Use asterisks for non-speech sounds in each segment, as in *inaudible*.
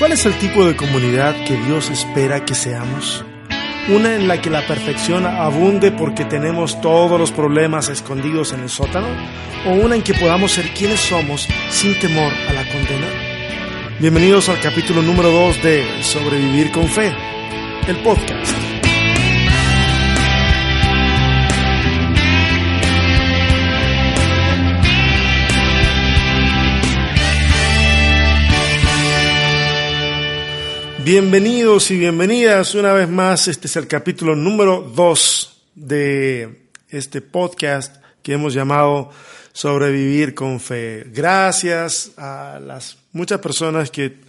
¿Cuál es el tipo de comunidad que Dios espera que seamos? ¿Una en la que la perfección abunde porque tenemos todos los problemas escondidos en el sótano? ¿O una en que podamos ser quienes somos sin temor a la condena? Bienvenidos al capítulo número 2 de Sobrevivir con Fe, el podcast. Bienvenidos y bienvenidas una vez más. Este es el capítulo número 2 de este podcast que hemos llamado Sobrevivir con Fe. Gracias a las muchas personas que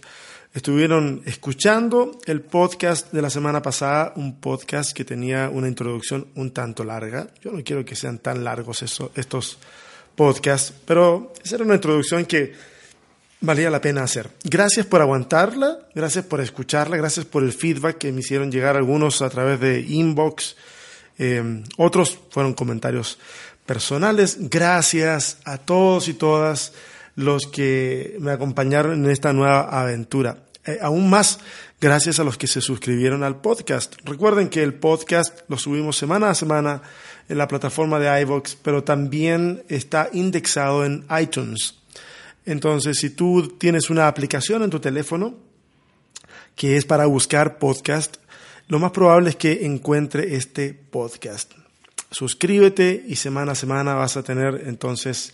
estuvieron escuchando el podcast de la semana pasada, un podcast que tenía una introducción un tanto larga. Yo no quiero que sean tan largos estos podcasts, pero esa era una introducción que valía la pena hacer. Gracias por aguantarla, gracias por escucharla, gracias por el feedback que me hicieron llegar algunos a través de inbox, eh, otros fueron comentarios personales. Gracias a todos y todas los que me acompañaron en esta nueva aventura. Eh, aún más, gracias a los que se suscribieron al podcast. Recuerden que el podcast lo subimos semana a semana en la plataforma de iVoox, pero también está indexado en iTunes. Entonces, si tú tienes una aplicación en tu teléfono que es para buscar podcast, lo más probable es que encuentre este podcast. Suscríbete y semana a semana vas a tener entonces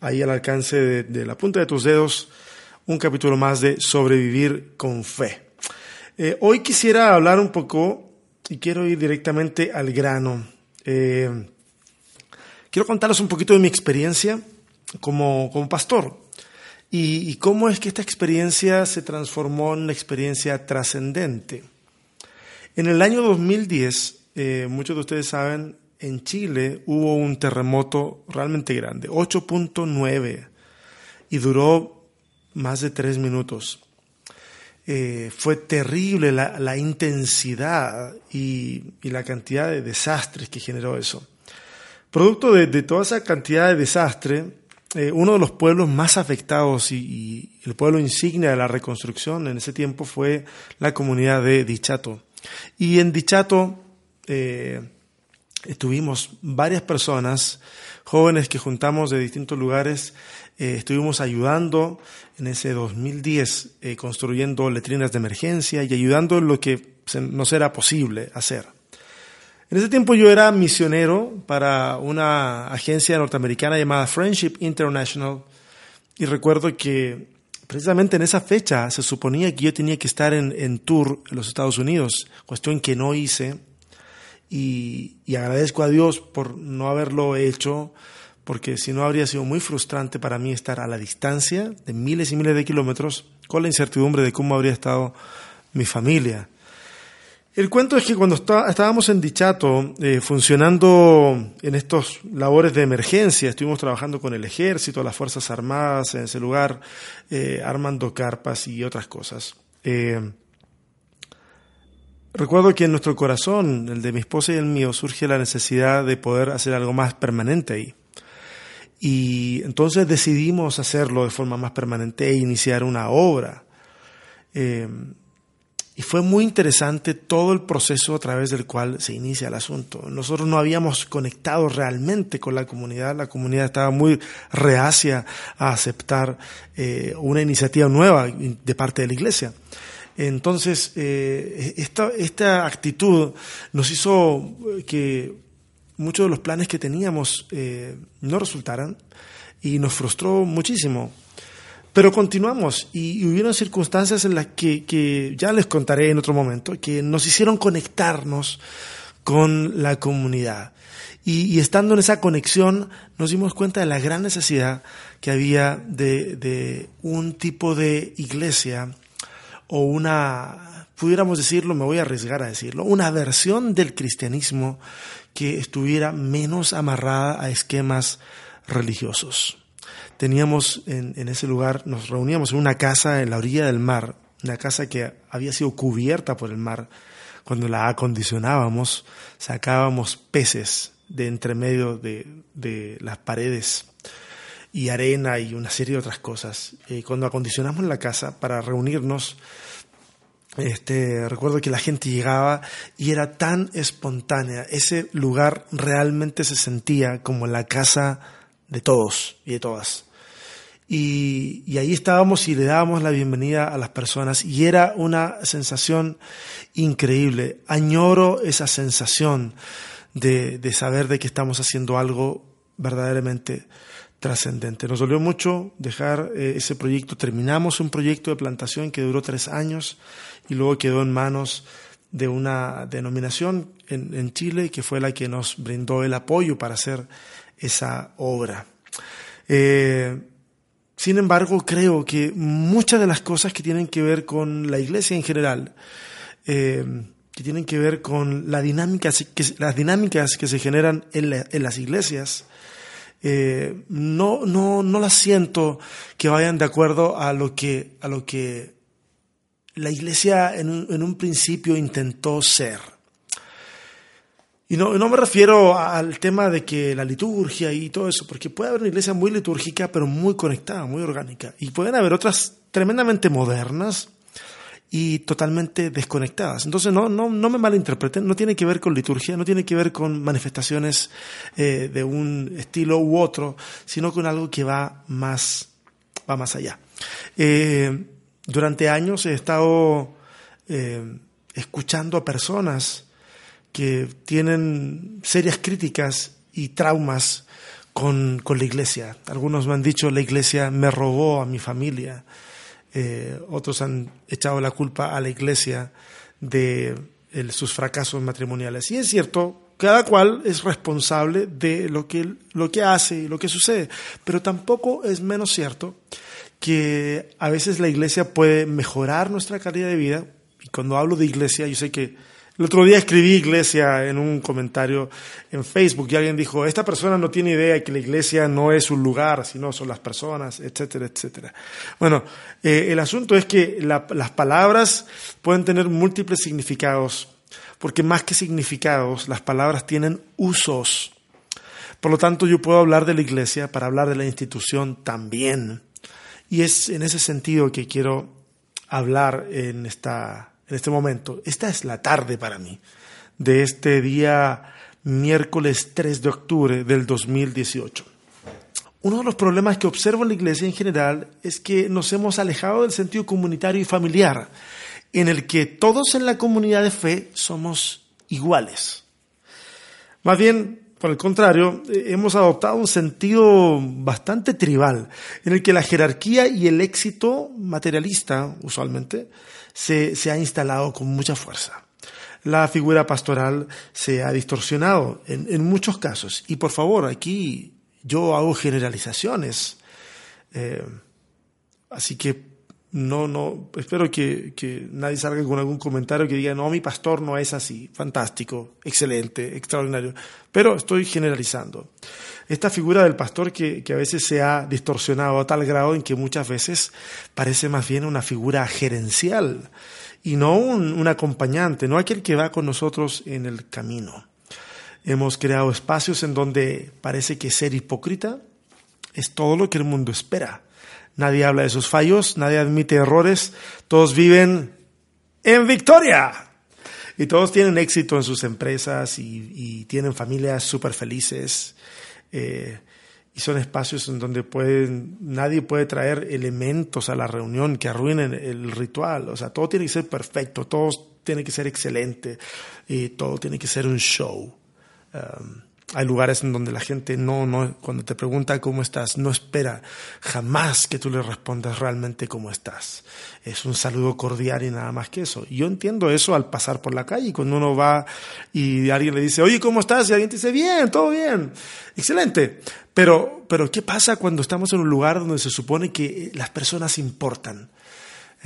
ahí al alcance de, la punta de tus dedos un capítulo más de sobrevivir con fe. Eh, hoy quisiera hablar un poco y quiero ir directamente al grano. Eh, quiero contarles un poquito de mi experiencia como, como pastor y, cómo es que esta experiencia se transformó en una experiencia trascendente. En el año 2010, eh, muchos de ustedes saben, en Chile hubo un terremoto realmente grande, 8.9, y duró más de tres minutos. Eh, fue terrible la, intensidad y, la cantidad de desastres que generó eso. Producto de, de toda esa cantidad de desastre, eh, uno de los pueblos más afectados y, el pueblo insignia de la reconstrucción en ese tiempo fue la comunidad de Dichato. Y en Dichato eh, estuvimos varias personas, jóvenes que juntamos de distintos lugares, eh, estuvimos ayudando en ese 2010, construyendo letrinas de emergencia y ayudando en lo que nos era posible hacer. En ese tiempo yo era misionero para una agencia norteamericana llamada Friendship International y recuerdo que precisamente en esa fecha se suponía que yo tenía que estar en, tour en los Estados Unidos, cuestión que no hice y, y agradezco a Dios por no haberlo hecho porque si no habría sido muy frustrante para mí estar a la distancia de miles y miles de kilómetros con la incertidumbre de cómo habría estado mi familia. El cuento es que cuando estábamos en Dichato, eh, funcionando en estos labores de emergencia, estuvimos trabajando con el ejército, las Fuerzas Armadas en ese lugar, eh, armando carpas y otras cosas. Eh, recuerdo que en nuestro corazón, el de mi esposa y el mío, surge la necesidad de poder hacer algo más permanente ahí. Y entonces decidimos hacerlo de forma más permanente e iniciar una obra. Y fue muy interesante todo el proceso a través del cual se inicia el asunto. Nosotros no habíamos conectado realmente con la comunidad, la comunidad estaba muy reacia a aceptar eh, una iniciativa nueva de parte de la iglesia. Entonces, eh, esta, esta actitud nos hizo que muchos de los planes que teníamos eh, no resultaran y nos frustró muchísimo. Pero continuamos y, hubieron circunstancias en las que, ya les contaré en otro momento, que nos hicieron conectarnos con la comunidad. Y, estando en esa conexión nos dimos cuenta de la gran necesidad que había de, un tipo de iglesia o una, pudiéramos decirlo, me voy a arriesgar a decirlo, una versión del cristianismo que estuviera menos amarrada a esquemas religiosos teníamos en, ese lugar, nos reuníamos en una casa en la orilla del mar, una casa que había sido cubierta por el mar. Cuando la acondicionábamos, sacábamos peces de entre medio de, las paredes. y arena y una serie de otras cosas. Eh, cuando acondicionamos la casa para reunirnos, este, recuerdo que la gente llegaba y era tan espontánea. Ese lugar realmente se sentía como la casa de todos y de todas. Y, y, ahí estábamos y le dábamos la bienvenida a las personas y era una sensación increíble. Añoro esa sensación de, de saber de que estamos haciendo algo verdaderamente trascendente. Nos dolió mucho dejar eh, ese proyecto. Terminamos un proyecto de plantación que duró tres años y luego quedó en manos de una denominación en, en Chile que fue la que nos brindó el apoyo para hacer esa obra. Eh, sin embargo, creo que muchas de las cosas que tienen que ver con la iglesia en general, eh, que tienen que ver con la dinámica, las dinámicas que se generan en, las iglesias, eh, no, no, las siento que vayan de acuerdo a lo que, la iglesia en un principio intentó ser. Y no, no, me refiero al tema de que la liturgia y todo eso, porque puede haber una iglesia muy litúrgica, pero muy conectada, muy orgánica. Y pueden haber otras tremendamente modernas y totalmente desconectadas. Entonces, no, no, no me malinterpreten, no tiene que ver con liturgia, no tiene que ver con manifestaciones eh, de un estilo u otro, sino con algo que va más, va más allá. Eh, durante años he estado eh, escuchando a personas que tienen serias críticas y traumas con, con, la iglesia. Algunos me han dicho, la iglesia me robó a mi familia. Eh, otros han echado la culpa a la iglesia de sus fracasos matrimoniales. Y es cierto, cada cual es responsable de lo que, lo que hace y lo que sucede, pero tampoco es menos cierto que a veces la iglesia puede mejorar nuestra calidad de vida. Y cuando hablo de iglesia, yo sé que el otro día escribí iglesia en un comentario en Facebook y alguien dijo, esta persona no tiene idea de que la iglesia no es un lugar, sino son las personas, etcétera, etcétera. Bueno, eh, el asunto es que las palabras pueden tener múltiples significados, porque más que significados, las palabras tienen usos. Por lo tanto, yo puedo hablar de la iglesia para hablar de la institución también. Y es en ese sentido que quiero hablar en esta en este momento. Esta es la tarde para mí de este día miércoles 3 de octubre del 2018. Uno de los problemas que observo en la iglesia en general es que nos hemos alejado del sentido comunitario y familiar, en el que todos en la comunidad de fe somos iguales. Más bien, por el contrario, hemos adoptado un sentido bastante tribal, en el que la jerarquía y el éxito materialista, usualmente, se, se ha instalado con mucha fuerza. La figura pastoral se ha distorsionado en, en muchos casos. Y por favor, aquí yo hago generalizaciones. Eh, así que no, no, espero que, que, nadie salga con algún comentario que diga, no, mi pastor no es así. Fantástico, excelente, extraordinario. Pero estoy generalizando esta figura del pastor que, que, a veces se ha distorsionado a tal grado en que muchas veces parece más bien una figura gerencial y no un, un acompañante, no aquel que va con nosotros en el camino. Hemos creado espacios en donde parece que ser hipócrita es todo lo que el mundo espera. Nadie habla de sus fallos, nadie admite errores, todos viven en victoria. Y todos tienen éxito en sus empresas y, y tienen familias súper felices. Eh, y son espacios en donde pueden, nadie puede traer elementos a la reunión que arruinen el ritual. O sea, todo tiene que ser perfecto, todo tiene que ser excelente y todo tiene que ser un show. Um, hay lugares en donde la gente no, no, cuando te pregunta cómo estás, no espera jamás que tú le respondas realmente cómo estás. Es un saludo cordial y nada más que eso. yo entiendo eso al pasar por la calle, cuando uno va y alguien le dice, oye, ¿cómo estás? Y alguien te dice, bien, todo bien, excelente. Pero, pero, ¿qué pasa cuando estamos en un lugar donde se supone que las personas importan?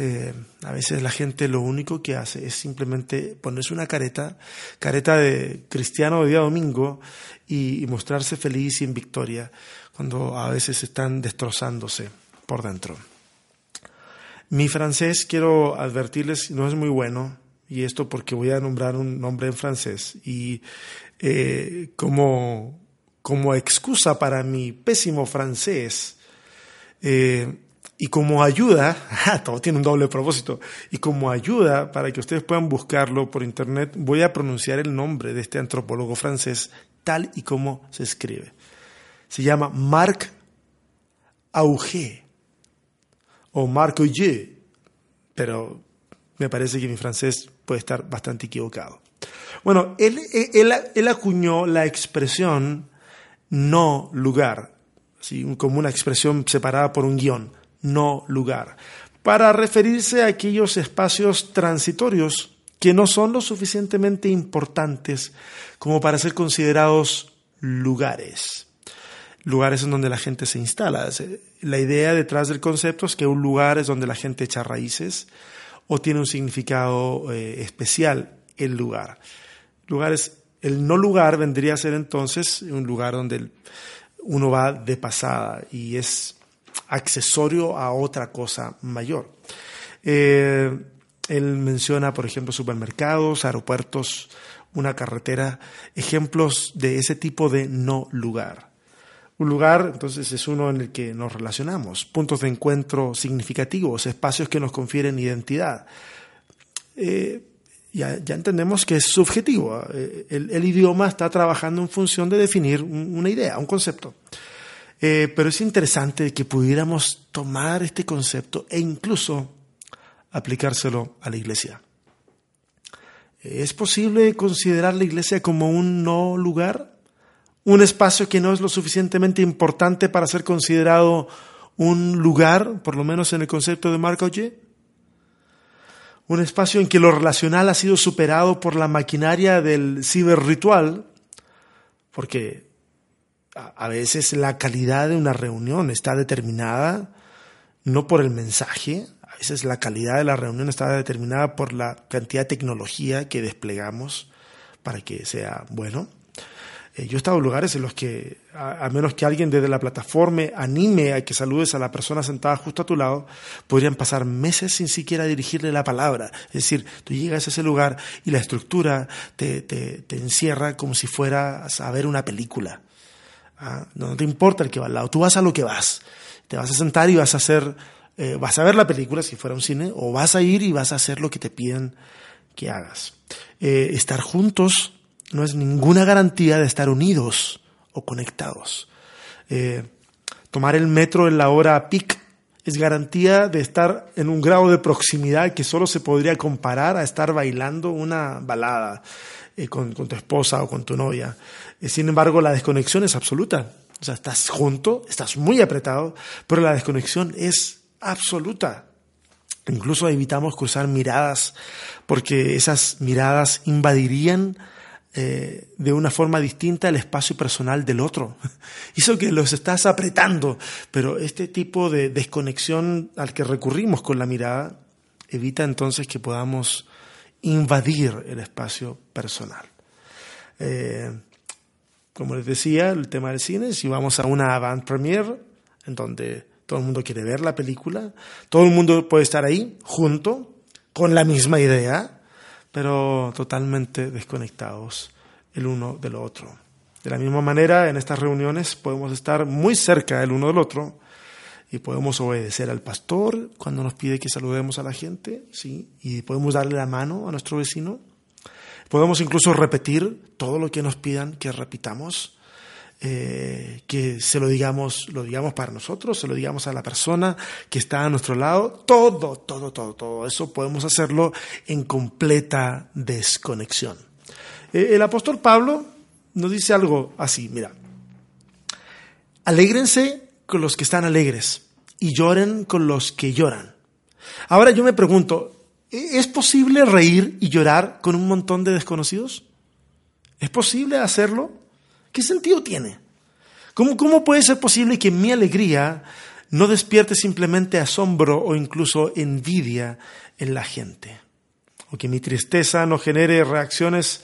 Eh, a veces la gente lo único que hace es simplemente ponerse una careta, careta de cristiano de día domingo y, y mostrarse feliz y en victoria cuando a veces están destrozándose por dentro. Mi francés, quiero advertirles, no es muy bueno, y esto porque voy a nombrar un nombre en francés, y eh, como, como excusa para mi pésimo francés, Eh, y como ayuda, *laughs* todo tiene un doble propósito, y como ayuda para que ustedes puedan buscarlo por internet, voy a pronunciar el nombre de este antropólogo francés tal y como se escribe. Se llama Marc Auger o Marc Auger, pero me parece que mi francés puede estar bastante equivocado. Bueno, él, él, acuñó la expresión no lugar, como una expresión separada por un guion, no lugar, para referirse a aquellos espacios transitorios que no son lo suficientemente importantes como para ser considerados lugares. Lugares en donde la gente se instala. La idea detrás del concepto es que un lugar es donde la gente echa raíces o tiene un significado eh, especial el lugar. Lugares, el no lugar vendría a ser entonces un lugar donde uno va de pasada y es accesorio a otra cosa mayor. Eh, él menciona, por ejemplo, supermercados, aeropuertos, una carretera, ejemplos de ese tipo de no lugar. Un lugar, entonces, es uno en el que nos relacionamos, puntos de encuentro significativos, espacios que nos confieren identidad. Eh, ya, entendemos que es subjetivo. Eh, el, idioma está trabajando en función de definir una idea, un concepto. Eh, pero es interesante que pudiéramos tomar este concepto e incluso aplicárselo a la iglesia. ¿Es posible considerar la iglesia como un no lugar? ¿Un espacio que no es lo suficientemente importante para ser considerado un lugar, por lo menos en el concepto de Marc Auger? un espacio en que lo relacional ha sido superado por la maquinaria del ciberritual, porque a veces la calidad de una reunión está determinada no por el mensaje, a veces la calidad de la reunión está determinada por la cantidad de tecnología que desplegamos para que sea bueno. Eh, yo he estado en lugares en los que, a, menos que alguien desde la plataforma anime a que saludes a la persona sentada justo a tu lado, podrían pasar meses sin siquiera dirigirle la palabra. Es decir, tú llegas a ese lugar y la estructura te, te, te encierra como si fueras a ver una película. Ah, no te importa el que va al lado, tú vas a lo que vas. Te vas a sentar y vas a hacer, eh, vas a ver la película si fuera un cine, o vas a ir y vas a hacer lo que te piden que hagas. Eh, estar juntos no es ninguna garantía de estar unidos o conectados. Eh, tomar el metro en la hora peak es garantía de estar en un grado de proximidad que solo se podría comparar a estar bailando una balada eh, con, tu esposa o con tu novia. Eh, sin embargo, la desconexión es absoluta. O sea, estás junto, estás muy apretado, pero la desconexión es absoluta. Incluso evitamos cruzar miradas porque esas miradas invadirían eh, de una forma distinta el espacio personal del otro. *laughs* Hizo que los estás apretando, pero este tipo de desconexión al que recurrimos con la mirada evita entonces que podamos invadir el espacio personal. Eh, como les decía, el tema del cine, si vamos a una avant premiere, en donde todo el mundo quiere ver la película, todo el mundo puede estar ahí junto, con la misma idea, pero totalmente desconectados el uno del otro. De la misma manera, en estas reuniones podemos estar muy cerca el uno del otro y podemos obedecer al pastor cuando nos pide que saludemos a la gente, sí, y podemos darle la mano a nuestro vecino. Podemos incluso repetir todo lo que nos pidan que repitamos, eh, que se lo digamos, lo digamos para nosotros, se lo digamos a la persona que está a nuestro lado, todo, todo, todo, todo eso podemos hacerlo en completa desconexión. Eh, el apóstol Pablo nos dice algo así, mira, alégrense con los que están alegres y lloren con los que lloran. Ahora yo me pregunto, ¿es posible reír y llorar con un montón de desconocidos? ¿Es posible hacerlo? ¿Qué sentido tiene? ¿Cómo, ¿Cómo puede ser posible que mi alegría no despierte simplemente asombro o incluso envidia en la gente? O que mi tristeza no genere reacciones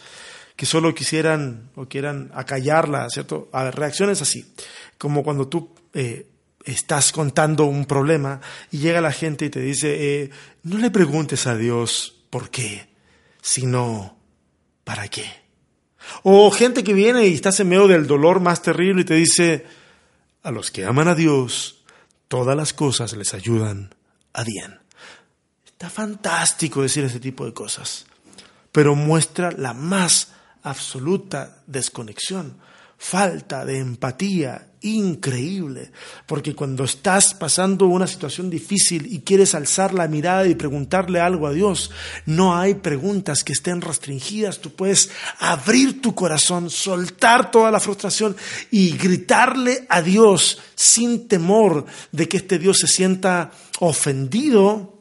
que solo quisieran o quieran acallarla, ¿cierto? Reacciones así, como cuando tú eh, estás contando un problema y llega la gente y te dice, eh, no le preguntes a Dios por qué, sino para qué. O gente que viene y estás en medio del dolor más terrible y te dice, a los que aman a Dios, todas las cosas les ayudan a bien. Está fantástico decir ese tipo de cosas, pero muestra la más absoluta desconexión, falta de empatía increíble, porque cuando estás pasando una situación difícil y quieres alzar la mirada y preguntarle algo a Dios, no hay preguntas que estén restringidas, tú puedes abrir tu corazón, soltar toda la frustración y gritarle a Dios sin temor de que este Dios se sienta ofendido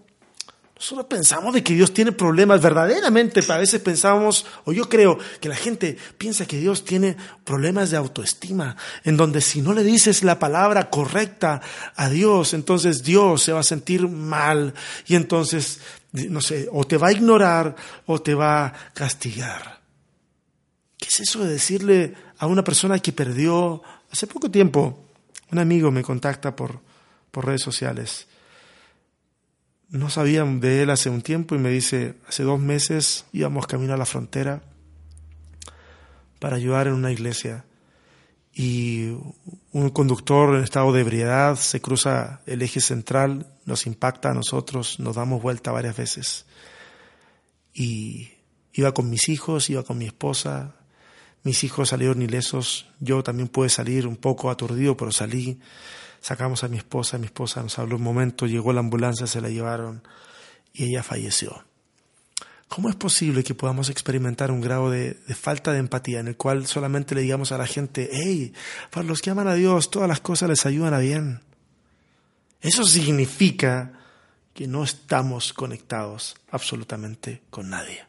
nosotros pensamos de que Dios tiene problemas verdaderamente. A veces pensamos, o yo creo que la gente piensa que Dios tiene problemas de autoestima, en donde si no le dices la palabra correcta a Dios, entonces Dios se va a sentir mal y entonces, no sé, o te va a ignorar o te va a castigar. ¿Qué es eso de decirle a una persona que perdió hace poco tiempo? Un amigo me contacta por, por redes sociales no sabían de él hace un tiempo y me dice, hace dos meses íbamos camino a la frontera para ayudar en una iglesia y un conductor en estado de ebriedad se cruza el eje central, nos impacta a nosotros, nos damos vuelta varias veces. Y iba con mis hijos, iba con mi esposa, mis hijos salieron ilesos, yo también pude salir un poco aturdido, pero salí Sacamos a mi esposa, mi esposa nos habló un momento, llegó la ambulancia, se la llevaron y ella falleció. ¿Cómo es posible que podamos experimentar un grado de, falta de empatía en el cual solamente le digamos a la gente, hey, para los que aman a Dios, todas las cosas les ayudan a bien? Eso significa que no estamos conectados absolutamente con nadie.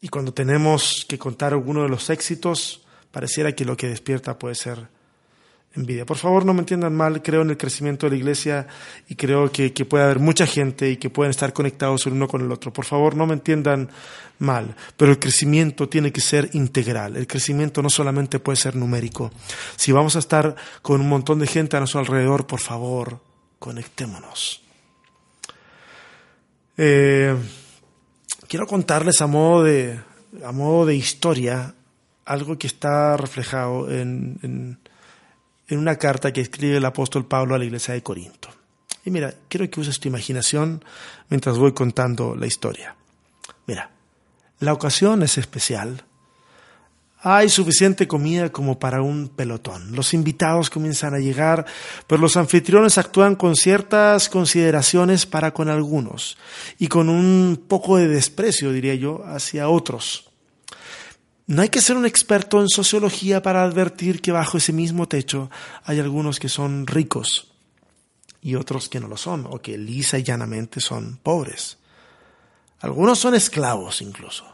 Y cuando tenemos que contar alguno de los éxitos, pareciera que lo que despierta puede ser envidia. Por favor, no me entiendan mal, creo en el crecimiento de la iglesia y creo que, puede haber mucha gente y que pueden estar conectados el uno con el otro. Por favor, no me entiendan mal, pero el crecimiento tiene que ser integral. El crecimiento no solamente puede ser numérico. Si vamos a estar con un montón de gente a nuestro alrededor, por favor, conectémonos. Eh, quiero contarles a modo de, a modo de historia algo que está reflejado en una carta que escribe el apóstol Pablo a la iglesia de Corinto. Y mira, quiero que uses tu imaginación mientras voy contando la historia. Mira, la ocasión es especial. Hay suficiente comida como para un pelotón. Los invitados comienzan a llegar, pero los anfitriones actúan con ciertas consideraciones para con algunos y con un poco de desprecio, diría yo, hacia otros. No hay que ser un experto en sociología para advertir que bajo ese mismo techo hay algunos que son ricos y otros que no lo son, o que lisa y llanamente son pobres. Algunos son esclavos incluso,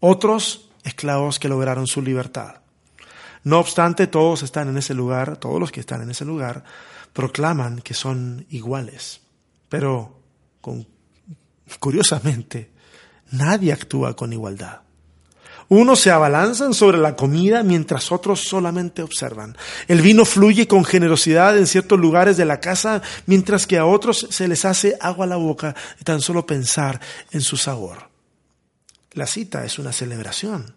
otros esclavos que lograron su libertad. No obstante, todos están en ese lugar, todos los que están en ese lugar, proclaman que son iguales. Pero, curiosamente, nadie actúa con igualdad. Unos se abalanzan sobre la comida mientras otros solamente observan. El vino fluye con generosidad en ciertos lugares de la casa mientras que a otros se les hace agua a la boca tan solo pensar en su sabor. La cita es una celebración.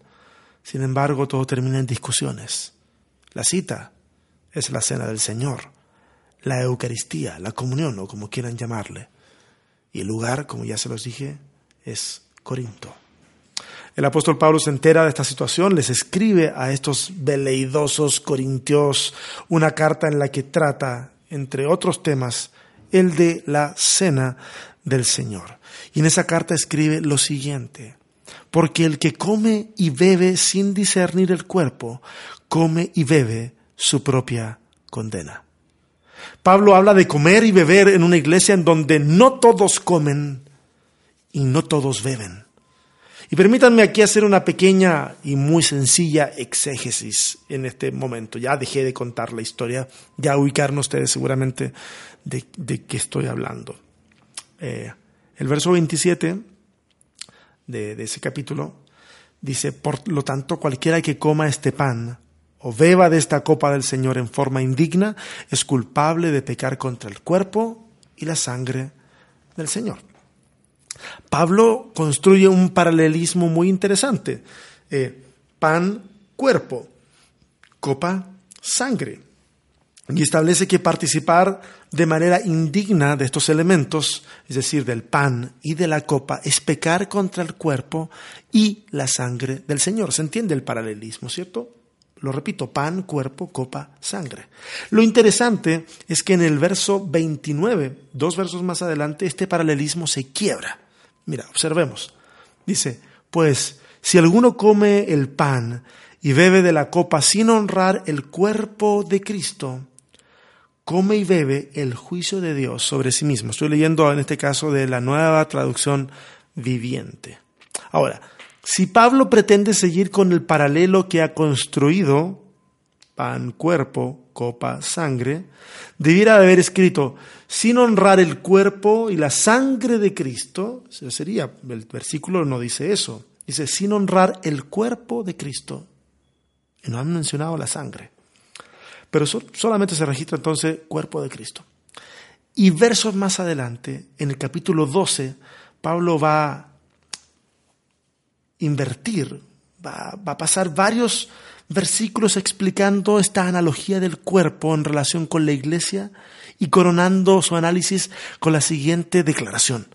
Sin embargo, todo termina en discusiones. La cita es la cena del Señor, la Eucaristía, la comunión o como quieran llamarle. Y el lugar, como ya se los dije, es Corinto. El apóstol Pablo se entera de esta situación, les escribe a estos veleidosos corintios una carta en la que trata, entre otros temas, el de la cena del Señor. Y en esa carta escribe lo siguiente, porque el que come y bebe sin discernir el cuerpo, come y bebe su propia condena. Pablo habla de comer y beber en una iglesia en donde no todos comen y no todos beben. Y permítanme aquí hacer una pequeña y muy sencilla exégesis en este momento. Ya dejé de contar la historia, ya ubicaron ustedes seguramente de, qué estoy hablando. Eh, el verso 27 de, de ese capítulo dice, por lo tanto, cualquiera que coma este pan o beba de esta copa del Señor en forma indigna es culpable de pecar contra el cuerpo y la sangre del Señor. Pablo construye un paralelismo muy interesante. Eh, pan, cuerpo, copa, sangre. y establece que participar de manera indigna de estos elementos, es decir, del pan y de la copa, es pecar contra el cuerpo y la sangre del Señor. ¿Se entiende el paralelismo, cierto? Lo repito, pan, cuerpo, copa, sangre. Lo interesante es que en el verso 29, dos versos más adelante, este paralelismo se quiebra. Mira, observemos. Dice, pues si alguno come el pan y bebe de la copa sin honrar el cuerpo de Cristo, come y bebe el juicio de Dios sobre sí mismo. Estoy leyendo en este caso de la nueva traducción viviente. Ahora, si Pablo pretende seguir con el paralelo que ha construido, pan, cuerpo, copa, sangre, debiera haber escrito, sin honrar el cuerpo y la sangre de Cristo, sería, el versículo no dice eso, dice, sin honrar el cuerpo de Cristo. Y no han mencionado la sangre. Pero solamente se registra entonces cuerpo de Cristo. Y versos más adelante, en el capítulo 12, Pablo va a invertir, va, va a pasar varios versículos explicando esta analogía del cuerpo en relación con la iglesia y coronando su análisis con la siguiente declaración.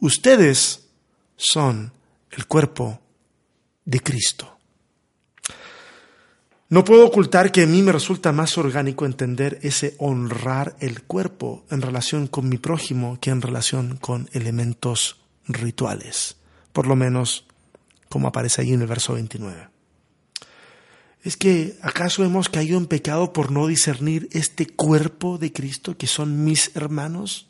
Ustedes son el cuerpo de Cristo. No puedo ocultar que a mí me resulta más orgánico entender ese honrar el cuerpo en relación con mi prójimo que en relación con elementos rituales, por lo menos como aparece ahí en el verso 29. ¿Es que acaso hemos caído en pecado por no discernir este cuerpo de Cristo que son mis hermanos?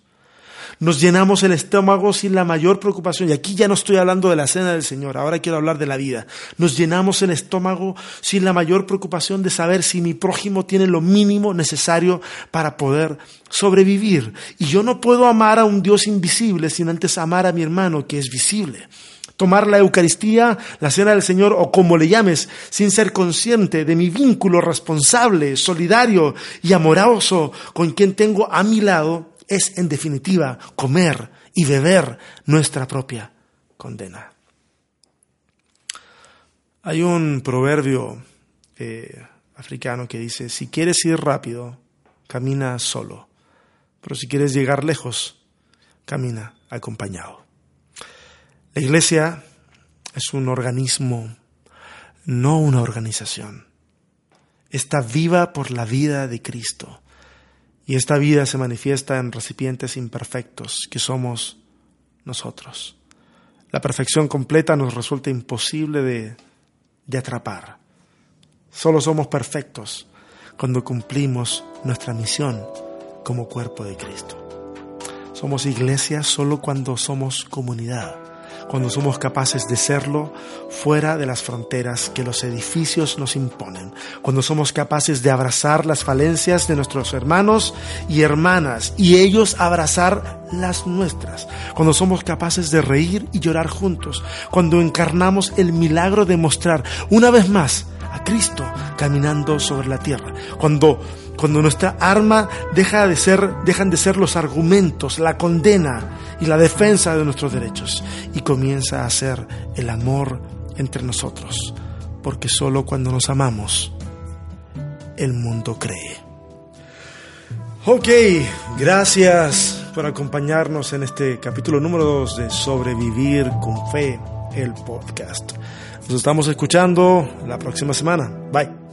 Nos llenamos el estómago sin la mayor preocupación. Y aquí ya no estoy hablando de la cena del Señor, ahora quiero hablar de la vida. Nos llenamos el estómago sin la mayor preocupación de saber si mi prójimo tiene lo mínimo necesario para poder sobrevivir. Y yo no puedo amar a un Dios invisible sin antes amar a mi hermano que es visible tomar la Eucaristía, la cena del Señor o como le llames, sin ser consciente de mi vínculo responsable, solidario y amoroso con quien tengo a mi lado, es en definitiva comer y beber nuestra propia condena. Hay un proverbio eh, africano que dice, si quieres ir rápido, camina solo, pero si quieres llegar lejos, camina acompañado. La iglesia es un organismo, no una organización. Está viva por la vida de Cristo y esta vida se manifiesta en recipientes imperfectos que somos nosotros. La perfección completa nos resulta imposible de, atrapar. Solo somos perfectos cuando cumplimos nuestra misión como cuerpo de Cristo. Somos iglesia solo cuando somos comunidad cuando somos capaces de serlo fuera de las fronteras que los edificios nos imponen, cuando somos capaces de abrazar las falencias de nuestros hermanos y hermanas y ellos abrazar las nuestras, cuando somos capaces de reír y llorar juntos, cuando encarnamos el milagro de mostrar una vez más Cristo caminando sobre la tierra, cuando cuando nuestra arma deja de ser, dejan de ser los argumentos, la condena y la defensa de nuestros derechos y comienza a ser el amor entre nosotros, porque solo cuando nos amamos el mundo cree. Ok, gracias por acompañarnos en este capítulo número 2 de Sobrevivir con Fe, el podcast. Nos estamos escuchando la próxima semana. Bye.